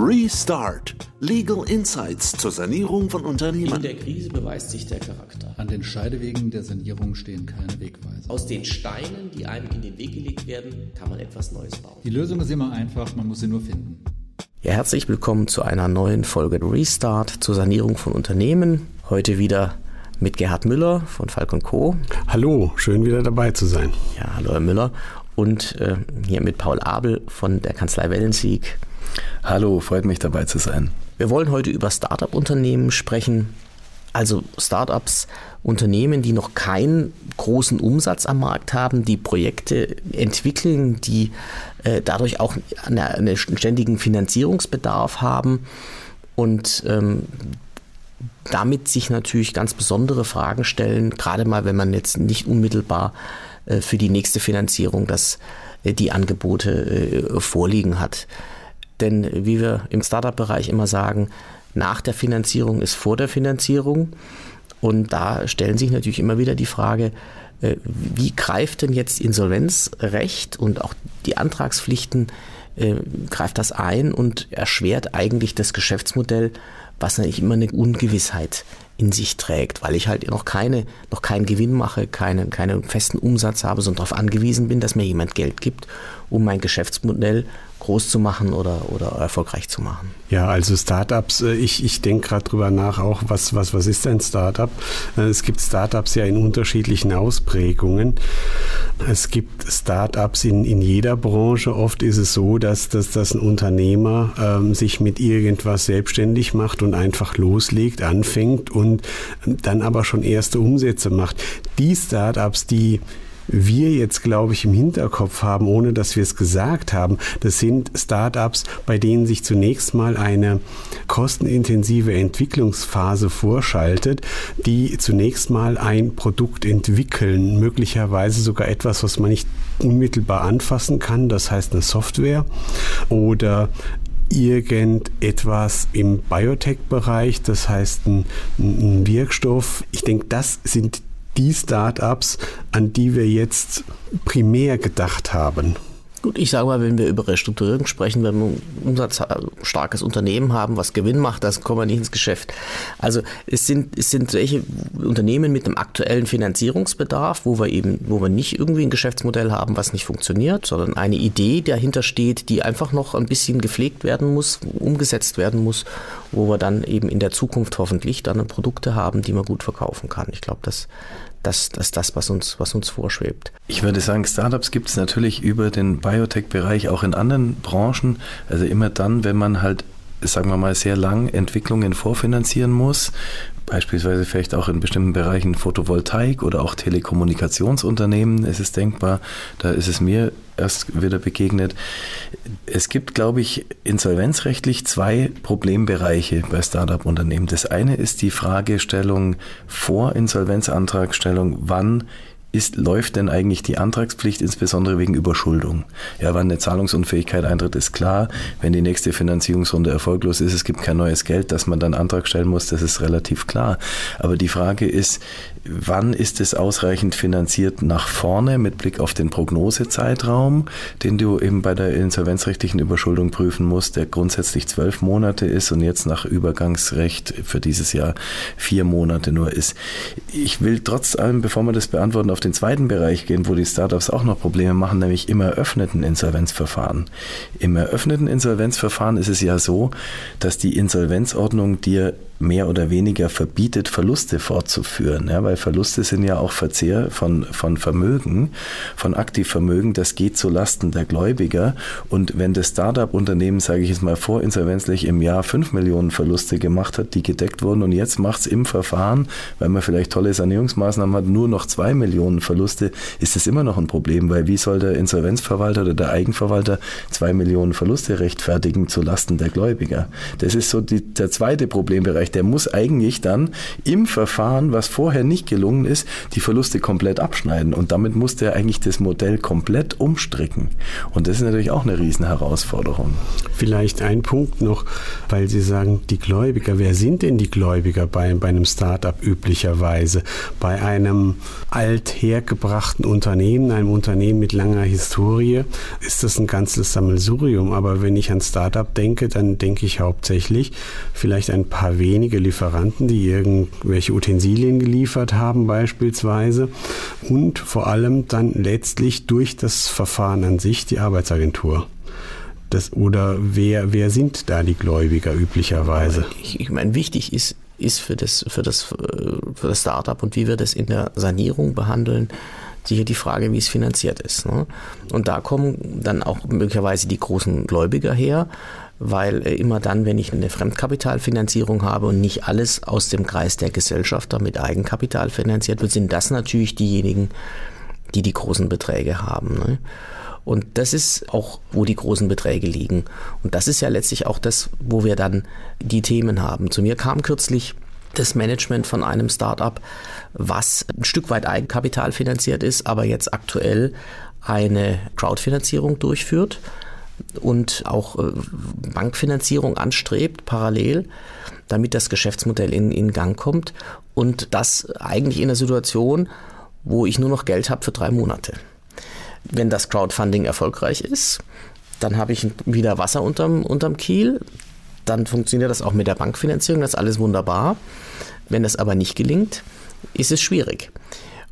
Restart. Legal Insights zur Sanierung von Unternehmen. In der Krise beweist sich der Charakter. An den Scheidewegen der Sanierung stehen keine Wegweiser. Aus den Steinen, die einem in den Weg gelegt werden, kann man etwas Neues bauen. Die Lösung ist immer einfach, man muss sie nur finden. Ja, herzlich willkommen zu einer neuen Folge Restart zur Sanierung von Unternehmen. Heute wieder mit Gerhard Müller von Falk Co. Hallo, schön wieder dabei zu sein. Ja, hallo Herr Müller. Und äh, hier mit Paul Abel von der Kanzlei Wellensieg. Hallo, freut mich dabei zu sein. Wir wollen heute über Startup-Unternehmen sprechen. Also Startups, Unternehmen, die noch keinen großen Umsatz am Markt haben, die Projekte entwickeln, die äh, dadurch auch eine, einen ständigen Finanzierungsbedarf haben und ähm, damit sich natürlich ganz besondere Fragen stellen, gerade mal, wenn man jetzt nicht unmittelbar äh, für die nächste Finanzierung das, äh, die Angebote äh, vorliegen hat. Denn wie wir im Startup-Bereich immer sagen, nach der Finanzierung ist vor der Finanzierung. Und da stellen sich natürlich immer wieder die Frage, wie greift denn jetzt Insolvenzrecht und auch die Antragspflichten, greift das ein und erschwert eigentlich das Geschäftsmodell, was natürlich immer eine Ungewissheit in sich trägt, weil ich halt noch keine, noch keinen Gewinn mache, keinen, keinen festen Umsatz habe, sondern darauf angewiesen bin, dass mir jemand Geld gibt, um mein Geschäftsmodell groß zu machen oder, oder erfolgreich zu machen. Ja, also Startups, äh, ich, ich denke gerade drüber nach, auch was, was, was ist ein Startup? Äh, es gibt Startups ja in unterschiedlichen Ausprägungen. Es gibt Startups in, in jeder Branche. Oft ist es so, dass, dass, dass ein Unternehmer ähm, sich mit irgendwas selbstständig macht und einfach loslegt, anfängt und dann aber schon erste Umsätze macht. Die Startups, die wir jetzt, glaube ich, im Hinterkopf haben, ohne dass wir es gesagt haben, das sind Startups, bei denen sich zunächst mal eine kostenintensive Entwicklungsphase vorschaltet, die zunächst mal ein Produkt entwickeln, möglicherweise sogar etwas, was man nicht unmittelbar anfassen kann, das heißt eine Software oder irgendetwas im Biotech-Bereich, das heißt ein, ein, Wirkstoff. Ich denke, das sind die Startups, an die wir jetzt primär gedacht haben. Gut, ich sage mal, wenn wir über Restrukturierung sprechen, wenn wir ein umsatzstarkes Unternehmen haben, was Gewinn macht, das kommen wir nicht ins Geschäft. Also es sind, es sind solche Unternehmen mit einem aktuellen Finanzierungsbedarf, wo wir eben, wo wir nicht irgendwie ein Geschäftsmodell haben, was nicht funktioniert, sondern eine Idee dahinter steht, die einfach noch ein bisschen gepflegt werden muss, umgesetzt werden muss, wo wir dann eben in der Zukunft hoffentlich dann Produkte haben, die man gut verkaufen kann. Ich glaube, das, das, das das, was uns, was uns vorschwebt. Ich würde sagen, Startups gibt es natürlich über den Biotech-Bereich auch in anderen Branchen. Also immer dann, wenn man halt sagen wir mal, sehr lang Entwicklungen vorfinanzieren muss, beispielsweise vielleicht auch in bestimmten Bereichen Photovoltaik oder auch Telekommunikationsunternehmen. Es ist denkbar, da ist es mir erst wieder begegnet. Es gibt, glaube ich, insolvenzrechtlich zwei Problembereiche bei Startup-Unternehmen. Das eine ist die Fragestellung vor Insolvenzantragstellung, wann ist, läuft denn eigentlich die Antragspflicht, insbesondere wegen Überschuldung? Ja, wann eine Zahlungsunfähigkeit eintritt, ist klar. Wenn die nächste Finanzierungsrunde erfolglos ist, es gibt kein neues Geld, dass man dann Antrag stellen muss, das ist relativ klar. Aber die Frage ist, wann ist es ausreichend finanziert nach vorne mit Blick auf den Prognosezeitraum, den du eben bei der insolvenzrechtlichen Überschuldung prüfen musst, der grundsätzlich zwölf Monate ist und jetzt nach Übergangsrecht für dieses Jahr vier Monate nur ist. Ich will trotz allem, bevor wir das beantworten, auf den zweiten Bereich gehen, wo die Startups auch noch Probleme machen, nämlich im eröffneten Insolvenzverfahren. Im eröffneten Insolvenzverfahren ist es ja so, dass die Insolvenzordnung dir mehr oder weniger verbietet, Verluste fortzuführen, ja, weil Verluste sind ja auch Verzehr von, von Vermögen, von Aktivvermögen, das geht zu Lasten der Gläubiger und wenn das Startup-Unternehmen, sage ich jetzt mal vorinsolvenzlich, im Jahr 5 Millionen Verluste gemacht hat, die gedeckt wurden und jetzt macht es im Verfahren, weil man vielleicht tolle Sanierungsmaßnahmen hat, nur noch 2 Millionen Verluste, ist das immer noch ein Problem, weil wie soll der Insolvenzverwalter oder der Eigenverwalter 2 Millionen Verluste rechtfertigen zu Lasten der Gläubiger? Das ist so die, der zweite Problembereich Österreich, der muss eigentlich dann im Verfahren, was vorher nicht gelungen ist, die Verluste komplett abschneiden. Und damit muss der eigentlich das Modell komplett umstricken. Und das ist natürlich auch eine Riesenherausforderung. Vielleicht ein Punkt noch, weil Sie sagen, die Gläubiger, wer sind denn die Gläubiger bei, bei einem Startup üblicherweise? Bei einem alt althergebrachten Unternehmen, einem Unternehmen mit langer Historie, ist das ein ganzes Sammelsurium. Aber wenn ich an Startup denke, dann denke ich hauptsächlich vielleicht ein paar wenige Lieferanten, die irgendwelche Utensilien geliefert haben beispielsweise und vor allem dann letztlich durch das Verfahren an sich die Arbeitsagentur. Das, oder wer, wer sind da die Gläubiger üblicherweise? Ich, ich meine, wichtig ist, ist für das, für das, für das Startup und wie wir das in der Sanierung behandeln, sicher die Frage, wie es finanziert ist. Ne? Und da kommen dann auch möglicherweise die großen Gläubiger her, weil äh, immer dann, wenn ich eine Fremdkapitalfinanzierung habe und nicht alles aus dem Kreis der Gesellschafter mit Eigenkapital finanziert wird, sind das natürlich diejenigen, die die großen Beträge haben. Ne? Und das ist auch, wo die großen Beträge liegen. Und das ist ja letztlich auch das, wo wir dann die Themen haben. Zu mir kam kürzlich das Management von einem Startup, was ein Stück weit Eigenkapital finanziert ist, aber jetzt aktuell eine Crowdfinanzierung durchführt und auch äh, Bankfinanzierung anstrebt parallel, damit das Geschäftsmodell in, in Gang kommt und das eigentlich in einer Situation, wo ich nur noch Geld habe für drei Monate. Wenn das Crowdfunding erfolgreich ist, dann habe ich wieder Wasser unterm, unterm Kiel. Dann funktioniert das auch mit der Bankfinanzierung, das ist alles wunderbar. Wenn das aber nicht gelingt, ist es schwierig.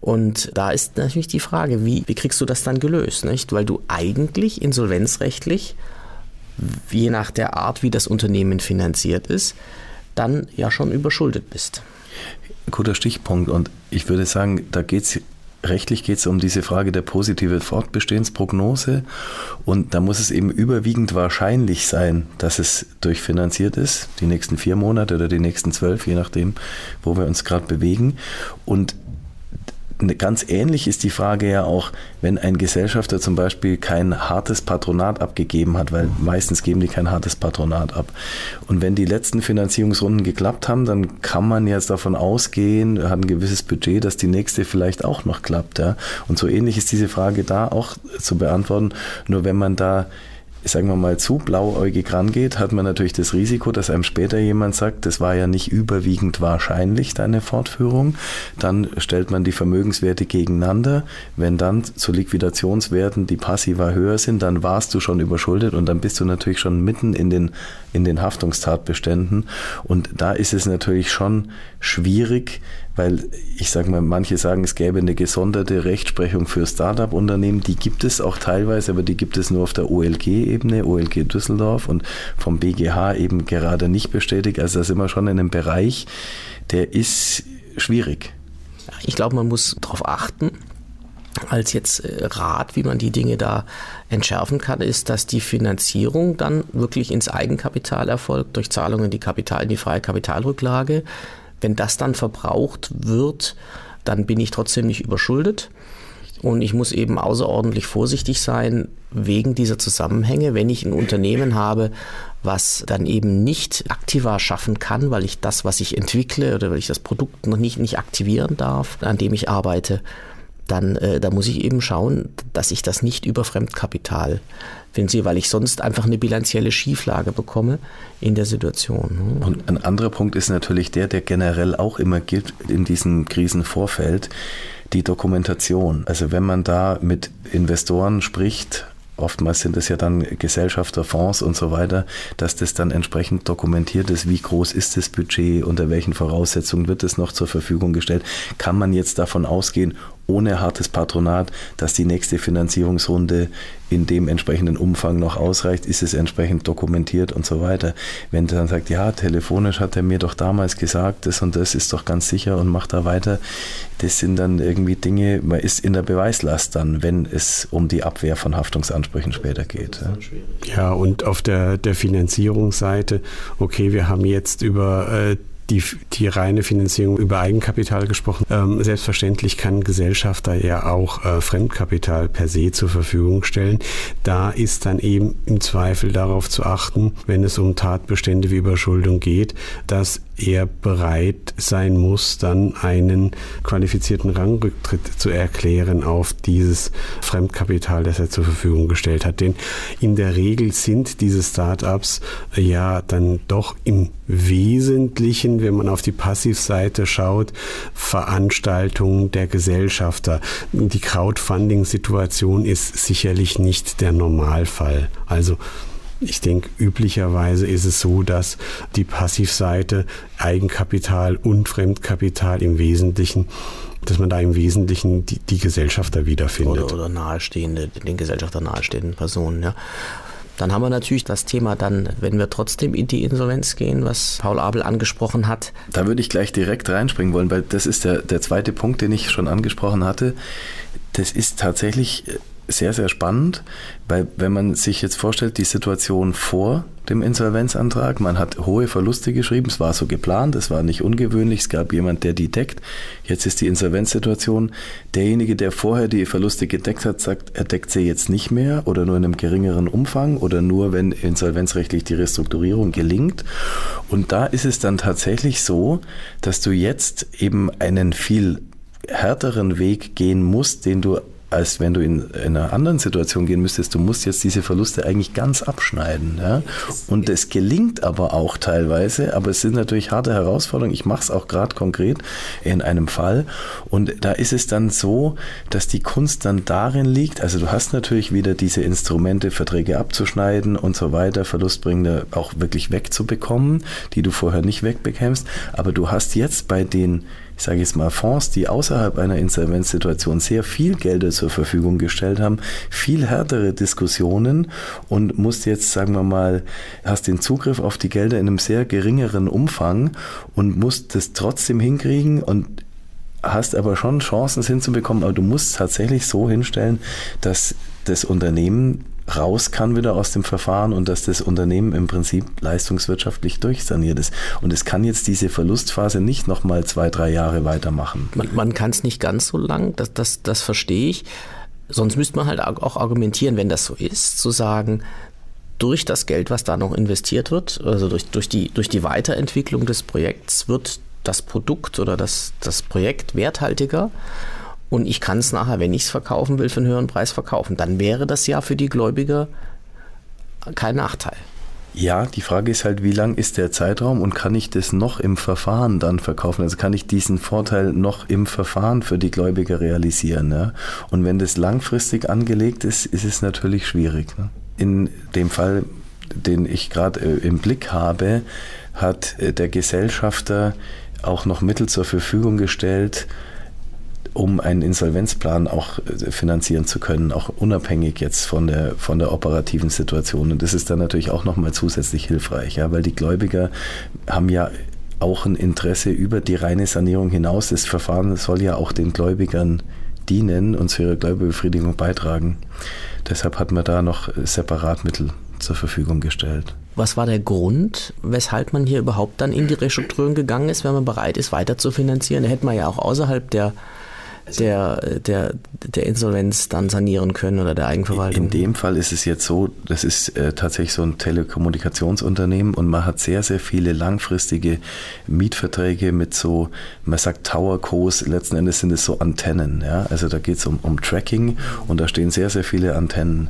Und da ist natürlich die Frage, wie, wie kriegst du das dann gelöst? Nicht? Weil du eigentlich insolvenzrechtlich, je nach der Art, wie das Unternehmen finanziert ist, dann ja schon überschuldet bist. Guter Stichpunkt. Und ich würde sagen, da geht es rechtlich geht es um diese Frage der positive Fortbestehensprognose und da muss es eben überwiegend wahrscheinlich sein, dass es durchfinanziert ist, die nächsten vier Monate oder die nächsten zwölf, je nachdem, wo wir uns gerade bewegen. Und Ganz ähnlich ist die Frage ja auch, wenn ein Gesellschafter zum Beispiel kein hartes Patronat abgegeben hat, weil meistens geben die kein hartes Patronat ab. Und wenn die letzten Finanzierungsrunden geklappt haben, dann kann man jetzt davon ausgehen, hat ein gewisses Budget, dass die nächste vielleicht auch noch klappt. Ja? Und so ähnlich ist diese Frage da auch zu beantworten. Nur wenn man da sagen wir mal, zu blauäugig rangeht, hat man natürlich das Risiko, dass einem später jemand sagt, das war ja nicht überwiegend wahrscheinlich, deine Fortführung. Dann stellt man die Vermögenswerte gegeneinander. Wenn dann zu Liquidationswerten die passiver höher sind, dann warst du schon überschuldet und dann bist du natürlich schon mitten in den, in den Haftungstatbeständen. Und da ist es natürlich schon schwierig, weil ich sage mal, manche sagen, es gäbe eine gesonderte Rechtsprechung für Start-up-Unternehmen. Die gibt es auch teilweise, aber die gibt es nur auf der OLG-Ebene, OLG Düsseldorf und vom BGH eben gerade nicht bestätigt. Also da sind wir schon in einem Bereich, der ist schwierig. Ich glaube, man muss darauf achten, als jetzt äh, Rat, wie man die Dinge da entschärfen kann, ist, dass die Finanzierung dann wirklich ins Eigenkapital erfolgt, durch Zahlungen in die Kapital, in die freie Kapitalrücklage. Wenn das dann verbraucht wird, dann bin ich trotzdem nicht überschuldet. Und ich muss eben außerordentlich vorsichtig sein wegen dieser Zusammenhänge, wenn ich ein Unternehmen habe, was dann eben nicht aktiver schaffen kann, weil ich das, was ich entwickle oder weil ich das Produkt noch nicht, nicht aktivieren darf, an dem ich arbeite, dann äh, da muss ich eben schauen, dass ich das nicht über Fremdkapital finanziere, weil ich sonst einfach eine bilanzielle Schieflage bekomme in der Situation. Ne? Und ein anderer Punkt ist natürlich der, der generell auch immer gilt in diesem Krisenvorfeld, die Dokumentation. Also wenn man da mit Investoren spricht, oftmals sind es ja dann Gesellschafter, Fonds und so weiter, dass das dann entsprechend dokumentiert ist, wie groß ist das Budget, unter welchen Voraussetzungen wird es noch zur Verfügung gestellt. Kann man jetzt davon ausgehen, ohne hartes Patronat, dass die nächste Finanzierungsrunde in dem entsprechenden Umfang noch ausreicht, ist es entsprechend dokumentiert und so weiter. Wenn der dann sagt, ja, telefonisch hat er mir doch damals gesagt, das und das ist doch ganz sicher und macht da weiter, das sind dann irgendwie Dinge, man ist in der Beweislast dann, wenn es um die Abwehr von Haftungsansprüchen später geht. Ja, und auf der, der Finanzierungsseite, okay, wir haben jetzt über äh, die, die reine Finanzierung über Eigenkapital gesprochen. Ähm, selbstverständlich kann Gesellschafter ja auch äh, Fremdkapital per se zur Verfügung stellen. Da ist dann eben im Zweifel darauf zu achten, wenn es um Tatbestände wie Überschuldung geht, dass er bereit sein muss, dann einen qualifizierten Rangrücktritt zu erklären auf dieses Fremdkapital, das er zur Verfügung gestellt hat. Denn in der Regel sind diese Startups ja dann doch im Wesentlichen, wenn man auf die Passivseite schaut, Veranstaltungen der Gesellschafter. Die Crowdfunding-Situation ist sicherlich nicht der Normalfall. Also ich denke, üblicherweise ist es so, dass die Passivseite Eigenkapital und Fremdkapital im Wesentlichen dass man da im Wesentlichen die, die Gesellschafter wiederfindet. Oder, oder nahestehende, den Gesellschafter nahestehenden Personen, ja. Dann haben wir natürlich das Thema dann, wenn wir trotzdem in die Insolvenz gehen, was Paul Abel angesprochen hat. Da würde ich gleich direkt reinspringen wollen, weil das ist der, der zweite Punkt, den ich schon angesprochen hatte. Das ist tatsächlich sehr, sehr spannend, weil wenn man sich jetzt vorstellt, die Situation vor dem Insolvenzantrag, man hat hohe Verluste geschrieben, es war so geplant, es war nicht ungewöhnlich, es gab jemand, der die deckt. Jetzt ist die Insolvenzsituation, derjenige, der vorher die Verluste gedeckt hat, sagt, er deckt sie jetzt nicht mehr oder nur in einem geringeren Umfang oder nur, wenn insolvenzrechtlich die Restrukturierung gelingt. Und da ist es dann tatsächlich so, dass du jetzt eben einen viel härteren Weg gehen musst, den du als wenn du in, in, einer anderen Situation gehen müsstest. Du musst jetzt diese Verluste eigentlich ganz abschneiden. Ja? Und es gelingt aber auch teilweise, aber es sind natürlich harte Herausforderungen. Ich mache es auch gerade konkret in einem Fall. Und da ist es dann so, dass die Kunst dann darin liegt, also du hast natürlich wieder diese Instrumente, Verträge abzuschneiden und so weiter, Verlustbringende auch wirklich wegzubekommen, die du vorher nicht wegbekämst. Aber du hast jetzt bei den ich sage jetzt mal, Fonds, die außerhalb einer Insolvenzsituation sehr viel Gelder zur Verfügung gestellt haben, viel härtere Diskussionen und musst jetzt, sagen wir mal, hast den Zugriff auf die Gelder in einem sehr geringeren Umfang und musst das trotzdem hinkriegen und hast aber schon Chancen, es hinzubekommen, aber du musst tatsächlich so hinstellen, dass das Unternehmen raus kann wieder aus dem Verfahren und dass das Unternehmen im Prinzip leistungswirtschaftlich durchsaniert ist. Und es kann jetzt diese Verlustphase nicht nochmal zwei, drei Jahre weitermachen. Man, man kann es nicht ganz so lang, das, das, das verstehe ich. Sonst müsste man halt auch argumentieren, wenn das so ist, zu sagen, durch das Geld, was da noch investiert wird, also durch, durch, die, durch die Weiterentwicklung des Projekts, wird das Produkt oder das, das Projekt werthaltiger und ich kann es nachher, wenn ich es verkaufen will, für einen höheren Preis verkaufen. Dann wäre das ja für die Gläubiger kein Nachteil. Ja, die Frage ist halt, wie lang ist der Zeitraum und kann ich das noch im Verfahren dann verkaufen? Also kann ich diesen Vorteil noch im Verfahren für die Gläubiger realisieren? Ja? Und wenn das langfristig angelegt ist, ist es natürlich schwierig. Ne? In dem Fall, den ich gerade äh, im Blick habe, hat äh, der Gesellschafter auch noch Mittel zur Verfügung gestellt, um einen Insolvenzplan auch äh, finanzieren zu können, auch unabhängig jetzt von der, von der operativen Situation. Und das ist dann natürlich auch nochmal zusätzlich hilfreich, ja, weil die Gläubiger haben ja auch ein Interesse über die reine Sanierung hinaus. Das Verfahren soll ja auch den Gläubigern dienen und zu ihrer Gläubigerbefriedigung beitragen. Deshalb hat man da noch separat Mittel zur Verfügung gestellt. Was war der Grund, weshalb man hier überhaupt dann in die Restrukturierung gegangen ist, wenn man bereit ist, weiter zu finanzieren? Da hätte man ja auch außerhalb der der, der, der Insolvenz dann sanieren können oder der Eigenverwaltung? In dem Fall ist es jetzt so, das ist äh, tatsächlich so ein Telekommunikationsunternehmen und man hat sehr, sehr viele langfristige Mietverträge mit so, man sagt Towercos, letzten Endes sind es so Antennen. Ja? Also da geht es um, um Tracking und da stehen sehr, sehr viele Antennen.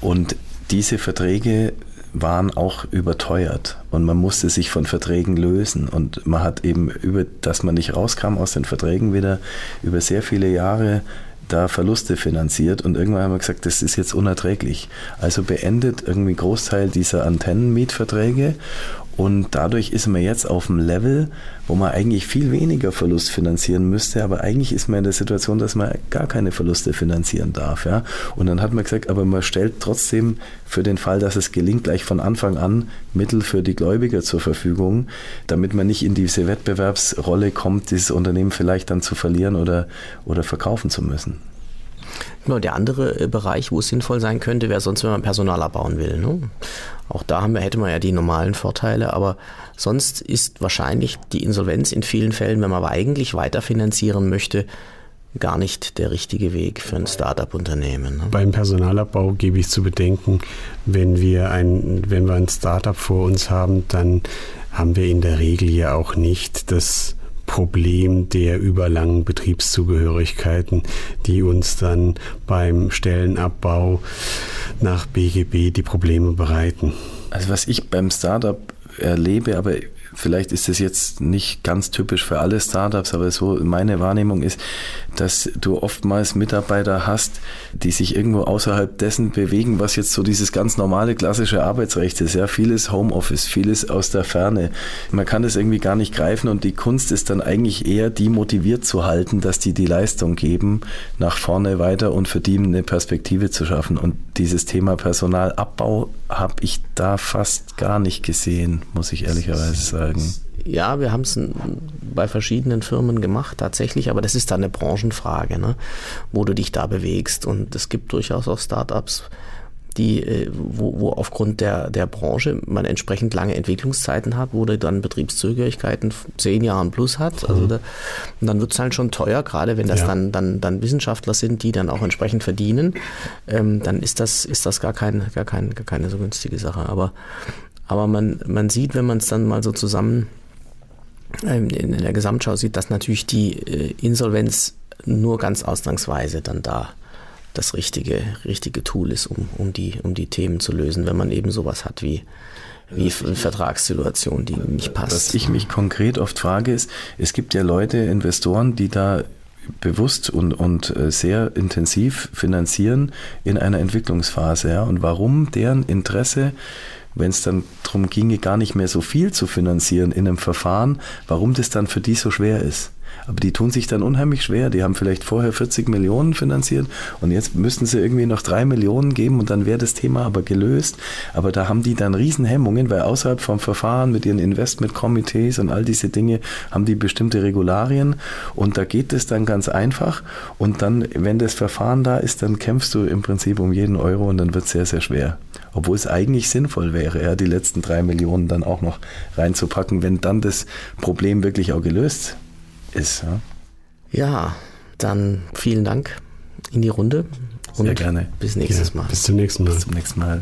Und diese Verträge waren auch überteuert. Und man musste sich von Verträgen lösen. Und man hat eben über, dass man nicht rauskam aus den Verträgen wieder über sehr viele Jahre da Verluste finanziert. Und irgendwann haben wir gesagt, das ist jetzt unerträglich. Also beendet irgendwie Großteil dieser Antennenmietverträge und dadurch ist man jetzt auf dem Level, wo man eigentlich viel weniger Verlust finanzieren müsste, aber eigentlich ist man in der Situation, dass man gar keine Verluste finanzieren darf. Ja? Und dann hat man gesagt, aber man stellt trotzdem für den Fall, dass es gelingt, gleich von Anfang an Mittel für die Gläubiger zur Verfügung, damit man nicht in diese Wettbewerbsrolle kommt, dieses Unternehmen vielleicht dann zu verlieren oder, oder verkaufen zu müssen. Genau, der andere äh, Bereich, wo es sinnvoll sein könnte, wäre sonst, wenn man Personal abbauen will. Ne? Auch da haben wir, hätte man ja die normalen Vorteile, aber sonst ist wahrscheinlich die Insolvenz in vielen Fällen, wenn man aber eigentlich weiterfinanzieren möchte, gar nicht der richtige Weg für ein Startup-Unternehmen. Ne? Beim Personalabbau gebe ich zu bedenken, wenn wir ein, wenn wir ein Startup vor uns haben, dann haben wir in der Regel ja auch nicht das Problem der überlangen Betriebszugehörigkeiten, die uns dann beim Stellenabbau nach BGB die Probleme bereiten. Also was ich beim Startup erlebe, aber vielleicht ist es jetzt nicht ganz typisch für alle Startups, aber so meine Wahrnehmung ist, dass du oftmals Mitarbeiter hast, die sich irgendwo außerhalb dessen bewegen, was jetzt so dieses ganz normale klassische Arbeitsrecht ist. Ja, vieles Homeoffice, vieles aus der Ferne. Man kann das irgendwie gar nicht greifen und die Kunst ist dann eigentlich eher, die motiviert zu halten, dass die die Leistung geben, nach vorne weiter und für die eine Perspektive zu schaffen. Und dieses Thema Personalabbau habe ich da fast gar nicht gesehen, muss ich ehrlicherweise sagen. Ja, wir haben es bei verschiedenen Firmen gemacht, tatsächlich, aber das ist dann eine Branchenfrage, ne? wo du dich da bewegst. Und es gibt durchaus auch Startups, die, äh, wo, wo aufgrund der, der Branche man entsprechend lange Entwicklungszeiten hat, wo du dann Betriebszugehörigkeiten zehn Jahren plus hat. Also mhm. da, und dann wird es halt schon teuer, gerade wenn das ja. dann, dann, dann Wissenschaftler sind, die dann auch entsprechend verdienen, ähm, dann ist das, ist das gar, kein, gar, kein, gar keine so günstige Sache. Aber, aber man, man sieht, wenn man es dann mal so zusammen ähm, in der Gesamtschau sieht, dass natürlich die äh, Insolvenz nur ganz ausgangsweise dann da das richtige, richtige Tool ist, um, um, die, um die Themen zu lösen, wenn man eben sowas hat wie, wie eine Vertragssituation, die nicht passt. Was ich mich konkret oft frage, ist, es gibt ja Leute, Investoren, die da bewusst und, und äh, sehr intensiv finanzieren in einer Entwicklungsphase. Ja? Und warum deren Interesse wenn es dann darum ginge, gar nicht mehr so viel zu finanzieren in einem Verfahren, warum das dann für die so schwer ist. Aber die tun sich dann unheimlich schwer. Die haben vielleicht vorher 40 Millionen finanziert und jetzt müssten sie irgendwie noch drei Millionen geben und dann wäre das Thema aber gelöst. Aber da haben die dann Riesenhemmungen, weil außerhalb vom Verfahren mit ihren Investmentkomitees und all diese Dinge haben die bestimmte Regularien und da geht es dann ganz einfach. Und dann, wenn das Verfahren da ist, dann kämpfst du im Prinzip um jeden Euro und dann wird es sehr, sehr schwer. Obwohl es eigentlich sinnvoll wäre, ja, die letzten drei Millionen dann auch noch reinzupacken, wenn dann das Problem wirklich auch gelöst ist. Ja, ja dann vielen Dank in die Runde. Und Sehr gerne. Bis nächstes Mal. Bis zum nächsten Mal. Bis zum nächsten Mal.